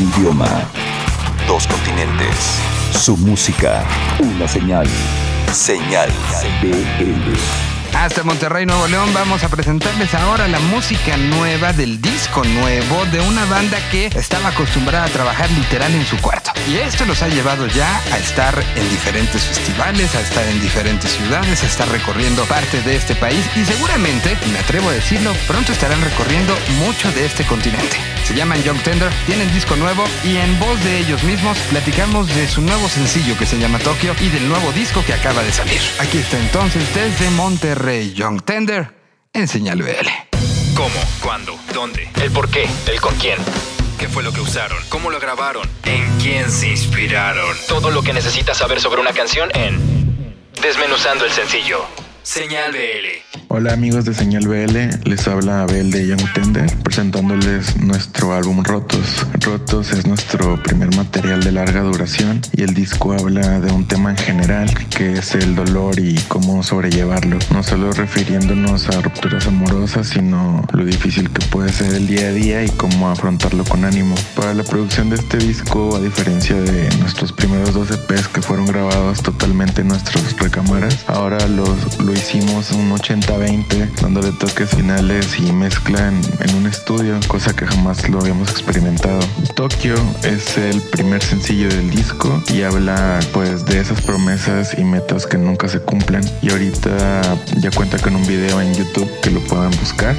Un idioma. Dos continentes. Su música. Una señal. Señal BL. Hasta Monterrey, Nuevo León, vamos a presentarles ahora la música nueva del disco nuevo de una banda que estaba acostumbrada a trabajar literal en su cuarto. Y esto los ha llevado ya a estar en diferentes festivales, a estar en diferentes ciudades, a estar recorriendo parte de este país y seguramente, me atrevo a decirlo, pronto estarán recorriendo mucho de este continente. Se llaman Young Tender, tienen disco nuevo y en voz de ellos mismos platicamos de su nuevo sencillo que se llama Tokyo y del nuevo disco que acaba de salir. Aquí está entonces desde Monterrey Young Tender en Señal BL. ¿Cómo? ¿Cuándo? ¿Dónde? ¿El por qué? ¿El con quién? ¿Qué fue lo que usaron? ¿Cómo lo grabaron? ¿En quién se inspiraron? Todo lo que necesitas saber sobre una canción en Desmenuzando el sencillo. Señal BL. Hola amigos de Señal BL, les habla Abel de Young Tender presentándoles nuestro álbum Rotos. Rotos es nuestro primer material de larga duración y el disco habla de un tema en general que es el dolor y cómo sobrellevarlo. No solo refiriéndonos a rupturas amorosas, sino lo difícil que puede ser el día a día y cómo afrontarlo con ánimo. Para la producción de este disco, a diferencia de nuestros primeros dos EPs que fueron grabados totalmente en nuestras recámaras, ahora los, hicimos un 80-20, dándole toques finales y mezcla en, un estudio, cosa que jamás lo habíamos experimentado. Tokyo es el primer sencillo del disco y habla pues de esas promesas y metas que nunca se cumplen. Y ahorita ya cuenta con un video en YouTube que lo puedan buscar.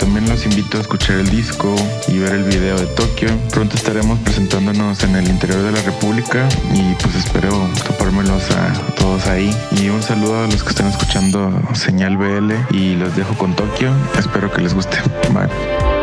También los invito a escuchar el disco y ver el video de Tokyo. Pronto estaremos presentándonos en el interior de la República y pues espero topármelos a todos ahí. Y un saludo a los que están escuchando Señal BL y los dejo con Tokio. Espero que les guste. Bye.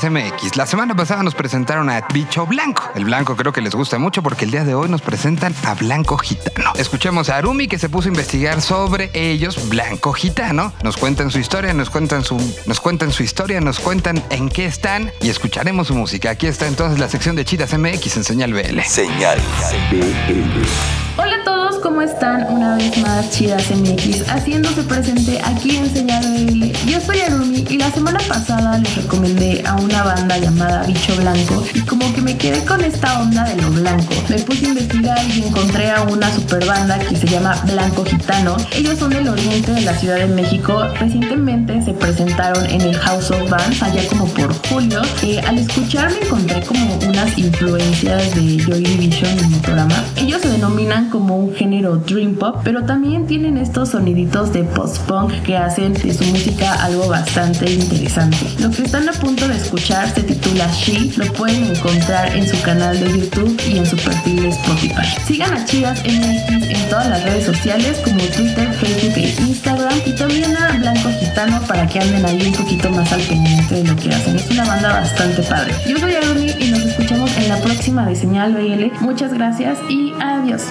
MX. La semana pasada nos presentaron a Bicho Blanco. El blanco creo que les gusta mucho porque el día de hoy nos presentan a Blanco Gitano. Escuchemos a Arumi que se puso a investigar sobre ellos, Blanco Gitano. Nos cuentan su historia, nos cuentan su, nos cuentan su historia, nos cuentan en qué están y escucharemos su música. Aquí está entonces la sección de Chidas MX en Señal BL. Señal BL. Hola a todos, ¿cómo están? Una vez más, Chidas MX, haciéndose presente aquí en Señal BL. Yo soy Arumi y la semana pasada les recomendé a una banda llamada Bicho Blanco y como que me quedé con esta onda de lo blanco. Me puse a investigar y encontré a una super banda que se llama Blanco Gitano. Ellos son del oriente de la Ciudad de México. Recientemente se presentaron en el House of Bands, allá como por julio. Eh, al escuchar me encontré como unas influencias de Joy Division y Motorama. Ellos se denominan como un género dream pop, pero también tienen estos soniditos de post-punk que hacen de su música algo bastante interesante. Lo que están a punto de escuchar se titula She, lo pueden encontrar en su canal de YouTube y en su perfil de Spotify. Sigan a Chidas MX en todas las redes sociales como Twitter, Facebook e Instagram y también a Blanco Gitano para que anden ahí un poquito más al pendiente de lo que hacen. Es una banda bastante padre. Yo soy Aruni y nos escuchamos en la próxima de Señal BL. Muchas gracias y adiós.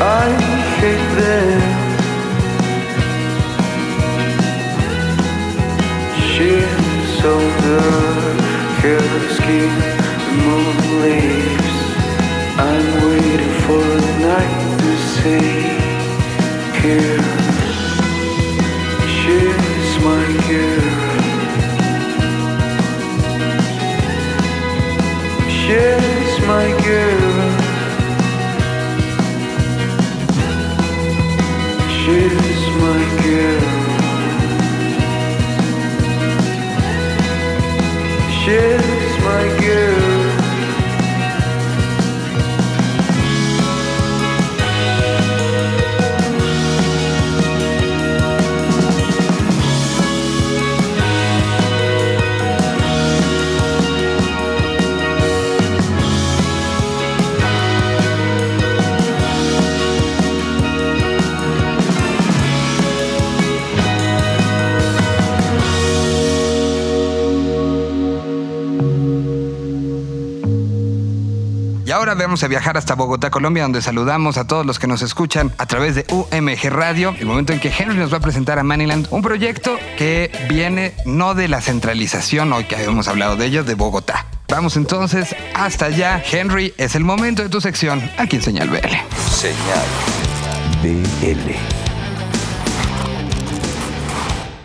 I hate them. She's so good, skin, moon leaves. I'm waiting for the night to say here. She's my girl. She's my girl. She's my girl. Vamos a viajar hasta Bogotá, Colombia, donde saludamos a todos los que nos escuchan a través de UMG Radio, el momento en que Henry nos va a presentar a Maniland, un proyecto que viene no de la centralización, hoy que habíamos hablado de ello, de Bogotá. Vamos entonces hasta allá. Henry, es el momento de tu sección aquí en Señal BL. Señal BL.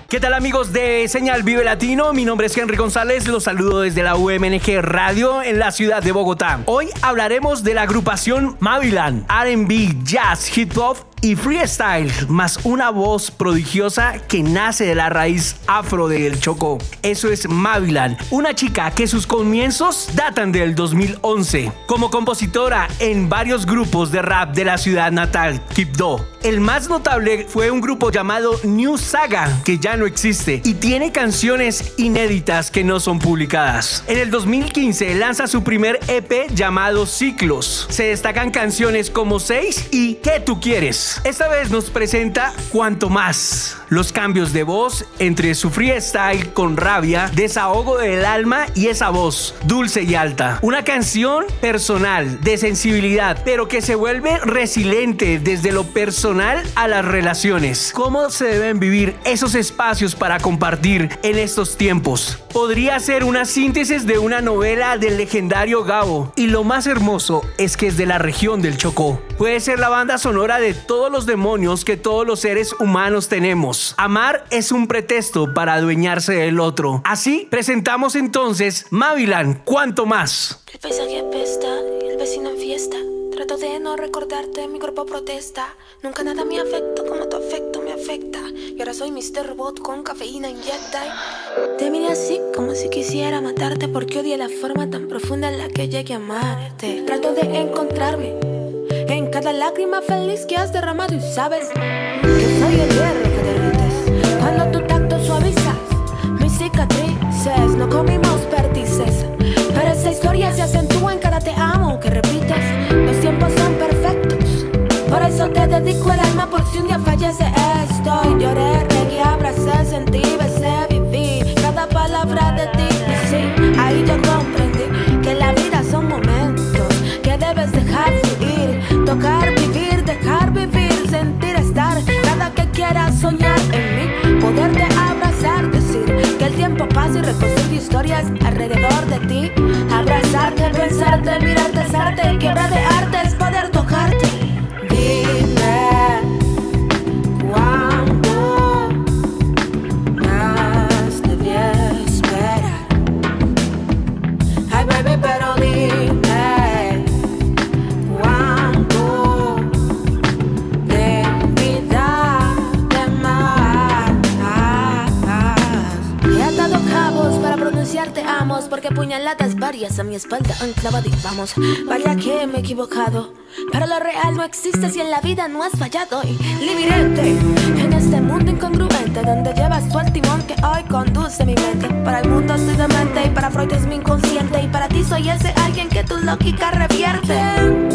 ¿Qué tal amigos de Señal Vive Latino? Mi nombre es Henry González, los saludo desde la UMNG Radio en la ciudad de Bogotá. Hoy hablaremos de la agrupación Mavilan, RB, Jazz, Hip Hop y freestyle, más una voz prodigiosa que nace de la raíz afro del Chocó. Eso es Mavilan, una chica que sus comienzos datan del 2011. Como compositora en varios grupos de rap de la ciudad natal, Quibdó. El más notable fue un grupo llamado New Saga, que ya no existe, y tiene canciones inéditas que no son publicadas. En el 2015 lanza su primer EP llamado Ciclos. Se destacan canciones como 6 y ¿Qué tú quieres? Esta vez nos presenta Cuanto Más. Los cambios de voz entre su freestyle con rabia, desahogo del alma y esa voz dulce y alta. Una canción personal, de sensibilidad, pero que se vuelve resiliente desde lo personal a las relaciones. ¿Cómo se deben vivir esos espacios para compartir en estos tiempos? Podría ser una síntesis de una novela del legendario Gabo. Y lo más hermoso es que es de la región del Chocó. Puede ser la banda sonora de todos los demonios que todos los seres humanos tenemos. Amar es un pretexto para adueñarse del otro. Así presentamos entonces Mavilan, ¿cuánto más? El paisaje apesta el vecino en fiesta. Trato de no recordarte, mi cuerpo protesta. Nunca nada me afecta como tu afecto me afecta. Y ahora soy Mr. Robot con cafeína inyecta. Te miré así como si quisiera matarte porque odié la forma tan profunda en la que llegué a amarte. Trato de encontrarme en cada lágrima feliz que has derramado y sabes que soy el hierro que derrites. Cuando tu tacto suavizas mis cicatrices, no comimos perdices. Pero esa historia se acentúa en cada te amo que repites. Los tiempos son perfectos. Por eso te dedico el alma por si un día fallece esto. Y lloré, regué, abracé, sentí, tocar, vivir, dejar vivir, sentir, estar. Cada que quieras soñar en mí, poderte abrazar, decir que el tiempo pasa y reconstruir historias alrededor de ti. Abrazarte, pensarte, mirarte, arte, quiebra de arte puñaladas varias a mi espalda han clavado y vamos. Vaya que me he equivocado, pero lo real no existe si en la vida no has fallado. Y librete en este mundo incongruente donde llevas tú el timón que hoy conduce mi mente. Para el mundo estoy demente y para Freud es mi inconsciente y para ti soy ese alguien que tu lógica revierte.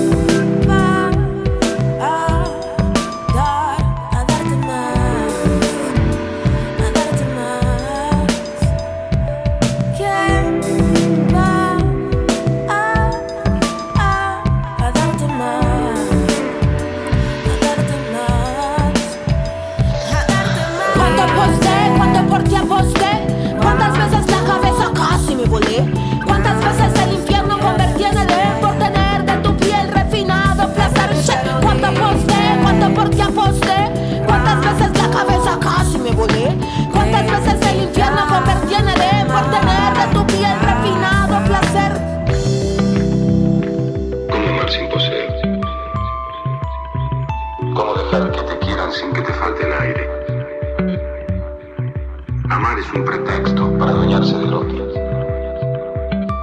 Amar es un pretexto para adueñarse del otro,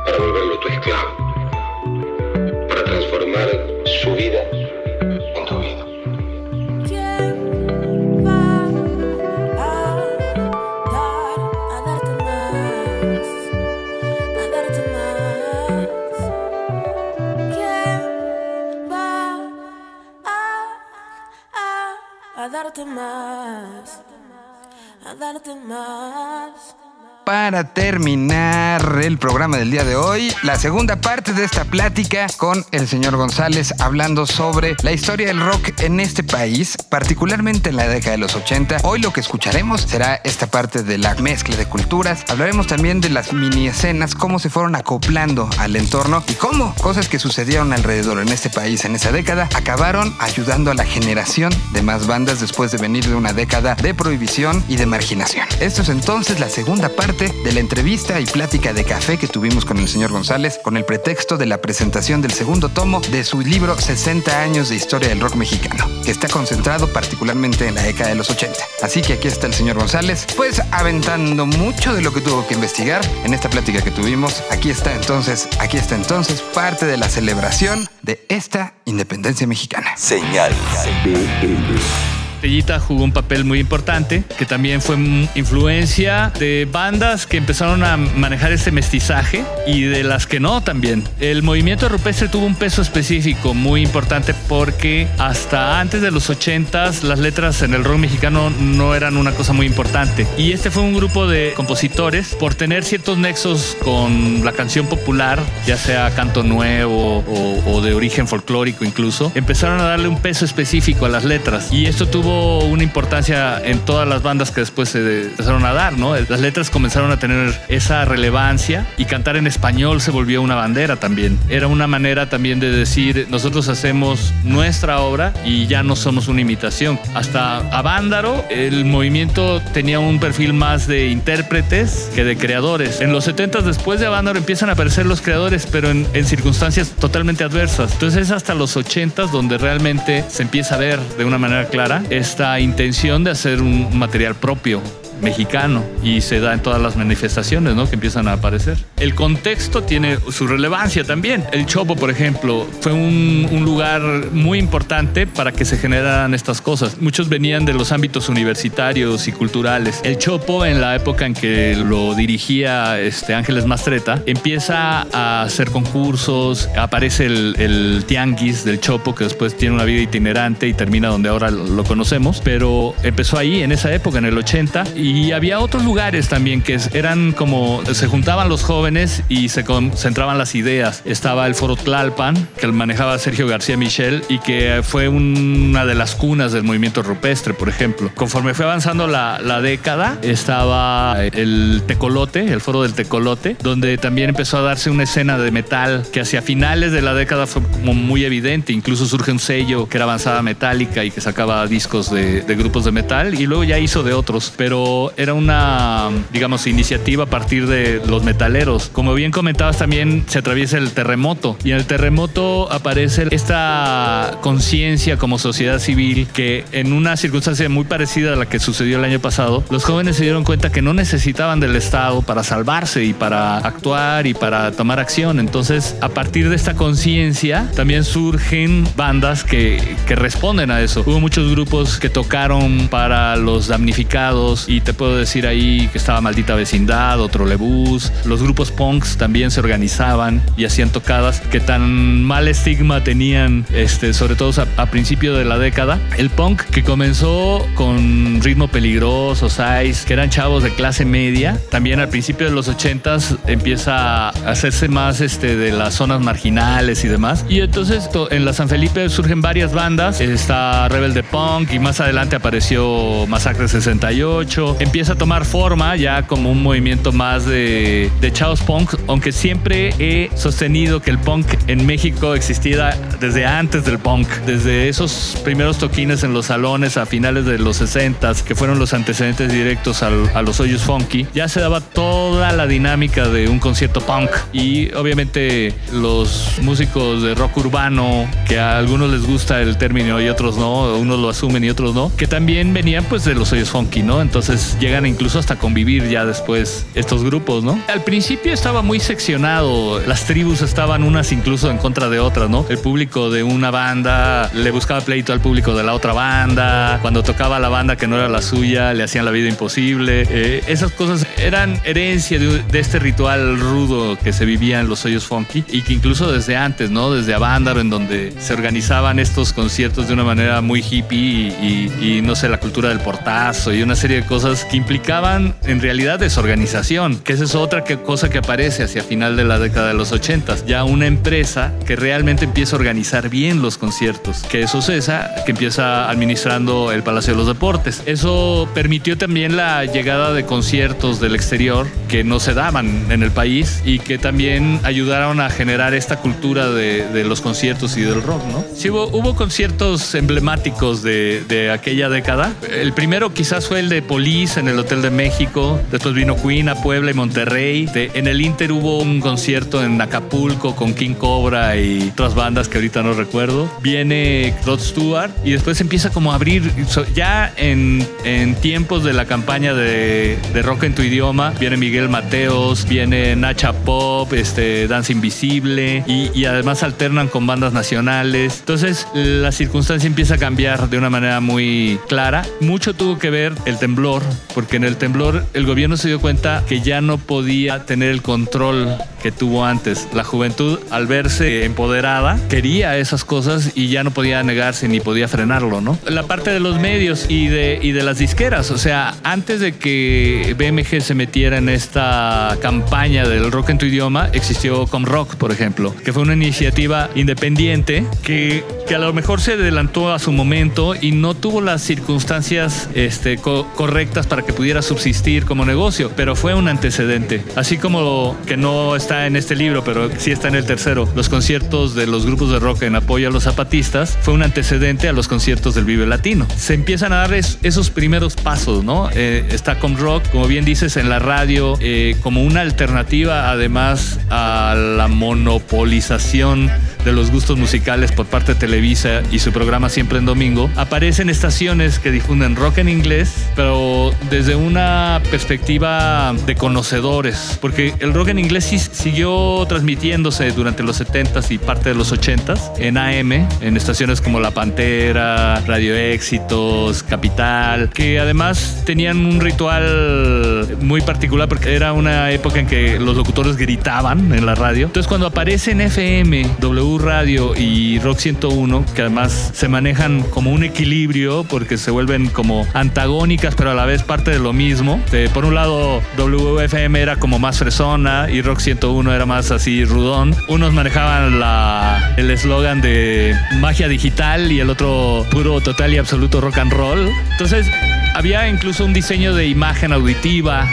para volverlo tu esclavo, para transformar su vida en tu vida. ¿Quién va a dar, a darte más, para terminar el programa del día de hoy, la segunda parte de esta plática con el señor González hablando sobre la historia del rock en este país, particularmente en la década de los 80. Hoy lo que escucharemos será esta parte de la mezcla de culturas. Hablaremos también de las mini escenas, cómo se fueron acoplando al entorno y cómo cosas que sucedieron alrededor en este país en esa década acabaron ayudando a la generación de más bandas después de venir de una década de prohibición y de marginación. Esto es entonces la segunda parte de la entrevista y plática de café que tuvimos con el señor González con el pretexto de la presentación del segundo tomo de su libro 60 años de historia del rock mexicano, que está concentrado particularmente en la década de los 80. Así que aquí está el señor González, pues aventando mucho de lo que tuvo que investigar en esta plática que tuvimos. Aquí está entonces, aquí está entonces parte de la celebración de esta independencia mexicana. Señal BL. Tellita jugó un papel muy importante, que también fue influencia de bandas que empezaron a manejar este mestizaje y de las que no también. El movimiento rupestre tuvo un peso específico muy importante porque hasta antes de los 80s las letras en el rock mexicano no eran una cosa muy importante. Y este fue un grupo de compositores por tener ciertos nexos con la canción popular, ya sea canto nuevo o, o de origen folclórico incluso, empezaron a darle un peso específico a las letras. Y esto tuvo una importancia en todas las bandas que después se empezaron a dar, ¿no? Las letras comenzaron a tener esa relevancia y cantar en español se volvió una bandera también. Era una manera también de decir, nosotros hacemos nuestra obra y ya no somos una imitación. Hasta a Vándaro, el movimiento tenía un perfil más de intérpretes que de creadores. En los 70 después de Vándaro empiezan a aparecer los creadores, pero en, en circunstancias totalmente adversas. Entonces es hasta los 80 donde realmente se empieza a ver de una manera clara esta intención de hacer un material propio mexicano y se da en todas las manifestaciones ¿no? que empiezan a aparecer. El contexto tiene su relevancia también. El Chopo, por ejemplo, fue un, un, lugar muy importante para que se generaran estas cosas. Muchos venían de los ámbitos universitarios y culturales. El Chopo, en la época en que lo dirigía este Ángeles Mastreta, empieza a hacer concursos, aparece el, el Tianguis del Chopo, que después tiene una vida itinerante y termina donde ahora lo conocemos, pero empezó ahí en esa época, en el 80, y y había otros lugares también que eran como, se juntaban los jóvenes y se concentraban las ideas. Estaba el Foro Tlalpan, que manejaba Sergio García Michel y que fue una de las cunas del movimiento rupestre, por ejemplo. Conforme fue avanzando la, la década, estaba el Tecolote, el Foro del Tecolote, donde también empezó a darse una escena de metal que hacia finales de la década fue como muy evidente. Incluso surge un sello que era avanzada metálica y que sacaba discos de, de grupos de metal y luego ya hizo de otros. Pero era una, digamos, iniciativa a partir de los metaleros. Como bien comentabas, también se atraviesa el terremoto y en el terremoto aparece esta conciencia como sociedad civil que en una circunstancia muy parecida a la que sucedió el año pasado, los jóvenes se dieron cuenta que no necesitaban del Estado para salvarse y para actuar y para tomar acción. Entonces, a partir de esta conciencia, también surgen bandas que, que responden a eso. Hubo muchos grupos que tocaron para los damnificados y te puedo decir ahí que estaba Maldita Vecindad, otro Lebús. Los grupos punks también se organizaban y hacían tocadas que tan mal estigma tenían, este, sobre todo a, a principio de la década. El punk que comenzó con ritmo peligroso, size, que eran chavos de clase media, también al principio de los 80s empieza a hacerse más este, de las zonas marginales y demás. Y entonces en la San Felipe surgen varias bandas. Está Rebel de Punk y más adelante apareció Masacre 68 empieza a tomar forma ya como un movimiento más de, de chaos punk, aunque siempre he sostenido que el punk en México existía desde antes del punk, desde esos primeros toquines en los salones a finales de los 60 que fueron los antecedentes directos al, a los hoyos funky, ya se daba toda la dinámica de un concierto punk y obviamente los músicos de rock urbano, que a algunos les gusta el término y otros no, unos lo asumen y otros no, que también venían pues de los hoyos funky, ¿no? Entonces llegan incluso hasta convivir ya después estos grupos, ¿no? Al principio estaba muy seccionado, las tribus estaban unas incluso en contra de otras, ¿no? El público de una banda le buscaba pleito al público de la otra banda, cuando tocaba la banda que no era la suya, le hacían la vida imposible. Eh, esas cosas eran herencia de, de, este ritual rudo que se vivía en los hoyos funky y que incluso desde antes, ¿no? Desde Avándaro, en donde se organizaban estos conciertos de una manera muy hippie y, y, y no sé, la cultura del portazo y una serie de cosas cosas que implicaban en realidad desorganización, que esa es otra que- cosa que aparece hacia final de la década de los 80. Ya una empresa que realmente empieza a organizar bien los conciertos, que es Ocesa, que empieza administrando el Palacio de los Deportes. Eso permitió también la llegada de conciertos del exterior que no se daban en el país y que también ayudaron a generar esta cultura de, de los conciertos y del rock, ¿no? Sí, hubo, hubo conciertos emblemáticos de, de aquella década. El primero quizás fue el de En el Hotel de México, después vino Queen a Puebla y Monterrey. En el Inter hubo un concierto en Acapulco con King Cobra y otras bandas que ahorita no recuerdo. Viene Rod Stewart y después empieza como a abrir, ya en, en tiempos de la campaña de, de rock en tu idioma, viene Miguel Mateos, viene Nacha Pop, este, Danza Invisible y, y además alternan con bandas nacionales. Entonces la circunstancia empieza a cambiar de una manera muy clara. Mucho tuvo que ver el temblor, porque en el temblor el gobierno se dio cuenta que ya no podía tener el control que tuvo antes. La juventud, al verse empoderada, quería esas cosas y ya no podía negarse ni podía frenarlo, ¿no? La parte de los medios y de, y de las disqueras, o sea, antes de que BMG se metiera en esta campaña del rock en tu idioma, existió Comrock, por ejemplo, que fue una iniciativa independiente que, que a lo mejor se adelantó a su momento y no tuvo las circunstancias este, co- correctas para que pudiera subsistir como negocio, pero fue un antecedente. Así como que no está en este libro, pero sí está en el tercero, los conciertos de los grupos de rock en apoyo a los zapatistas, fue un antecedente a los conciertos del Vive Latino. Se empiezan a dar es- esos primeros pasos, ¿no? Eh, está con rock, como bien dices, en la radio, eh, como una alternativa además a la monopolización de los gustos musicales por parte de Televisa y su programa Siempre en Domingo, aparecen estaciones que difunden rock en inglés, pero desde una perspectiva de conocedores, porque el rock en inglés sí siguió transmitiéndose durante los 70s y parte de los 80s en AM, en estaciones como La Pantera, Radio Éxitos, Capital, que además tenían un ritual muy particular porque era una época en que los locutores gritaban en la radio. Entonces cuando aparece en FM, W Radio y Rock 101, que además se manejan como un equilibrio porque se vuelven como antagónicas pero a la vez parte de lo mismo. De- por un lado WFM era como más fresona y Rock 101 era más así rudón. Unos manejaban la, el eslogan de magia digital y el otro puro total y absoluto rock and roll. Entonces había incluso un diseño de imagen auditiva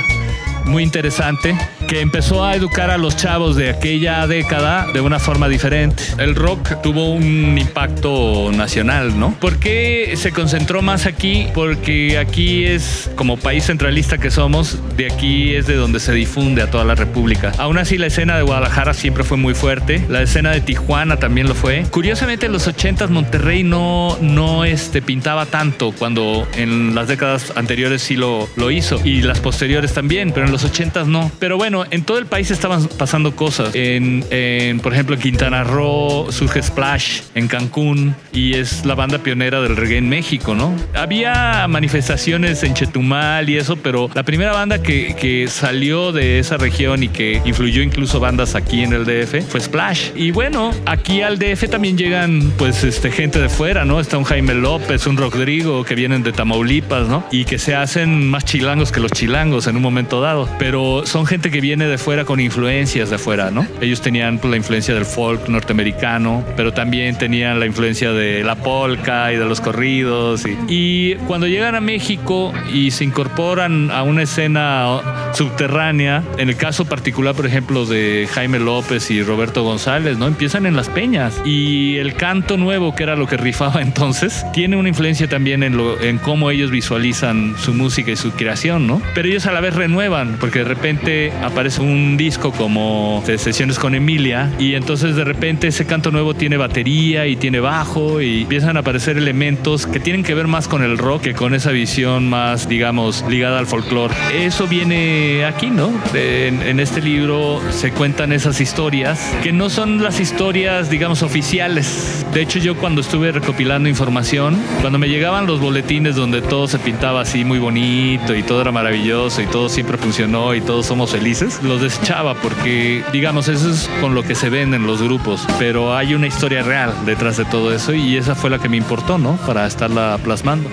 muy interesante que empezó a educar a los chavos de aquella década de una forma diferente. El rock tuvo un impacto nacional, ¿no? ¿Por qué se concentró más aquí? Porque aquí es, como país centralista que somos, de aquí es de donde se difunde a toda la República. Aún así, la escena de Guadalajara siempre fue muy fuerte. La escena de Tijuana también lo fue. Curiosamente, en los 80s Monterrey no, no este, pintaba tanto cuando en las décadas anteriores sí lo, lo hizo y las posteriores también, pero en los 80s no. Pero bueno, en todo el país estaban pasando cosas. En, en, por ejemplo, en Quintana Roo surge Splash, en Cancún, y es la banda pionera del reggae en México, ¿no? Había manifestaciones en Chetumal y eso, pero la primera banda que, que salió de esa región y que influyó incluso bandas aquí en el DF fue Splash. Y bueno, aquí al DF también llegan pues este, gente de fuera, ¿no? Está un Jaime López, un Rodrigo que vienen de Tamaulipas, ¿no? Y que se hacen más chilangos que los chilangos en un momento dado. Pero son gente que viene de fuera con influencias de fuera, ¿no? Ellos tenían pues, la influencia del folk norteamericano, pero también tenían la influencia de la polka y de los corridos. Y, y cuando llegan a México y se incorporan a una escena subterránea, en el caso particular, por ejemplo, de Jaime López y Roberto González, ¿no? Empiezan en las peñas y el canto nuevo, que era lo que rifaba entonces, tiene una influencia también en, lo, en cómo ellos visualizan su música y su creación, ¿no? Pero ellos a la vez renuevan, porque de repente aparece un disco como de sesiones con Emilia y entonces de repente ese canto nuevo tiene batería y tiene bajo y empiezan a aparecer elementos que tienen que ver más con el rock que con esa visión más, digamos, ligada al folclore. Eso viene aquí, ¿no? En, en este libro se cuentan esas historias que no son las historias, digamos, oficiales. De hecho, yo cuando estuve recopilando información, cuando me llegaban los boletines donde todo se pintaba así muy bonito y todo era maravilloso y todo siempre funcionó y todos somos felices, los desechaba porque, digamos, eso es con lo que se ven en los grupos, pero hay una historia real detrás de todo eso y esa fue la que me importó, ¿no? Para estarla plasmando.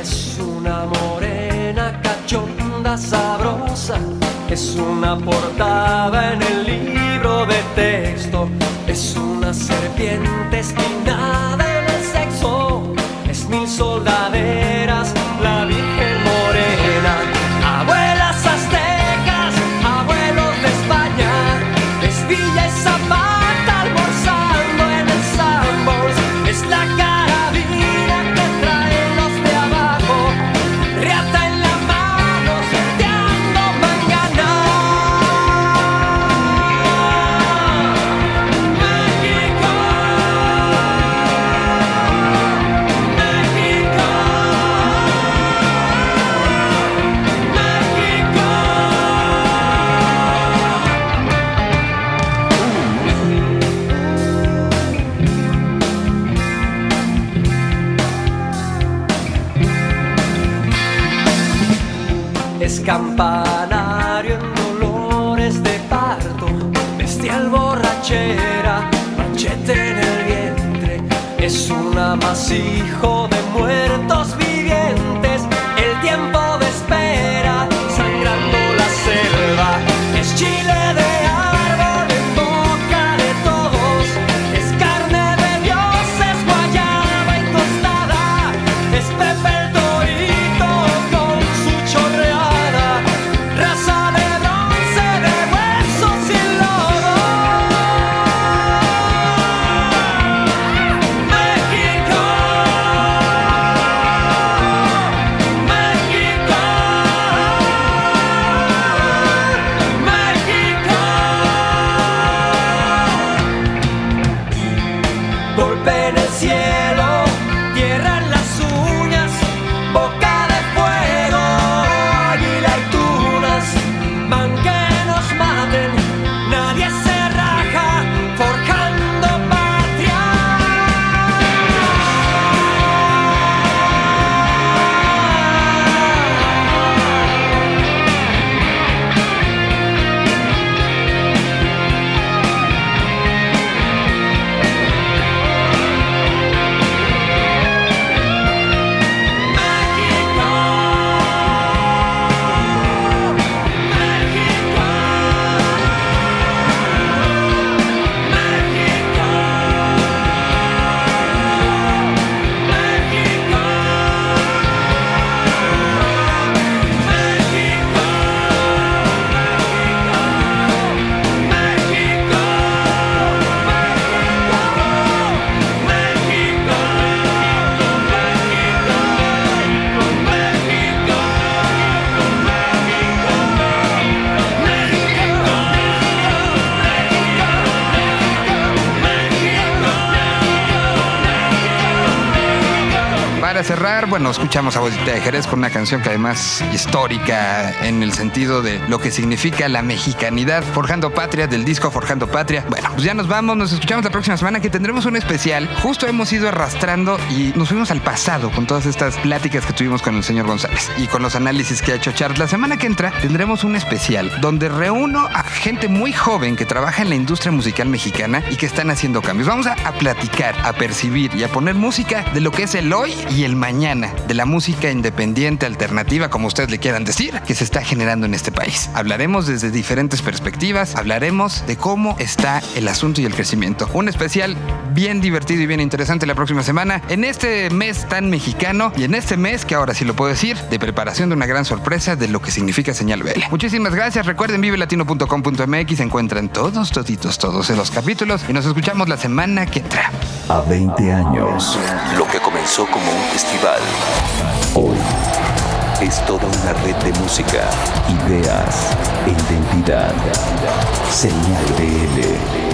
Es abuela sabrosa es una portada en el libro de texto, es una serpiente espinada en el sexo, es mil soldaderas, cerrar, bueno, escuchamos a Bolsita de Jerez con una canción que además histórica en el sentido de lo que significa la mexicanidad, Forjando Patria, del disco Forjando Patria. Bueno, pues ya nos vamos, nos escuchamos la próxima semana que tendremos un especial. Justo hemos ido arrastrando y nos fuimos al pasado con todas estas pláticas que tuvimos con el señor González y con los análisis que ha hecho Charles. La semana que entra tendremos un especial donde reúno a gente muy joven que trabaja en la industria musical mexicana y que están haciendo cambios. Vamos a, a platicar, a percibir y a poner música de lo que es el hoy y el mañana, de la música independiente, alternativa, como ustedes le quieran decir, que se está generando en este país. Hablaremos desde diferentes perspectivas, hablaremos de cómo está el asunto y el crecimiento. Un especial bien divertido y bien interesante la próxima semana, en este mes tan mexicano y en este mes, que ahora sí lo puedo decir, de preparación de una gran sorpresa de lo que significa Señal BL. Muchísimas gracias, recuerden vivelatino.com.mx, encuentran todos, toditos, todos en los capítulos y nos escuchamos la semana que entra. A 20 años, lo que comenzó como un hoy es toda una red de música, ideas identidad. Señal BL.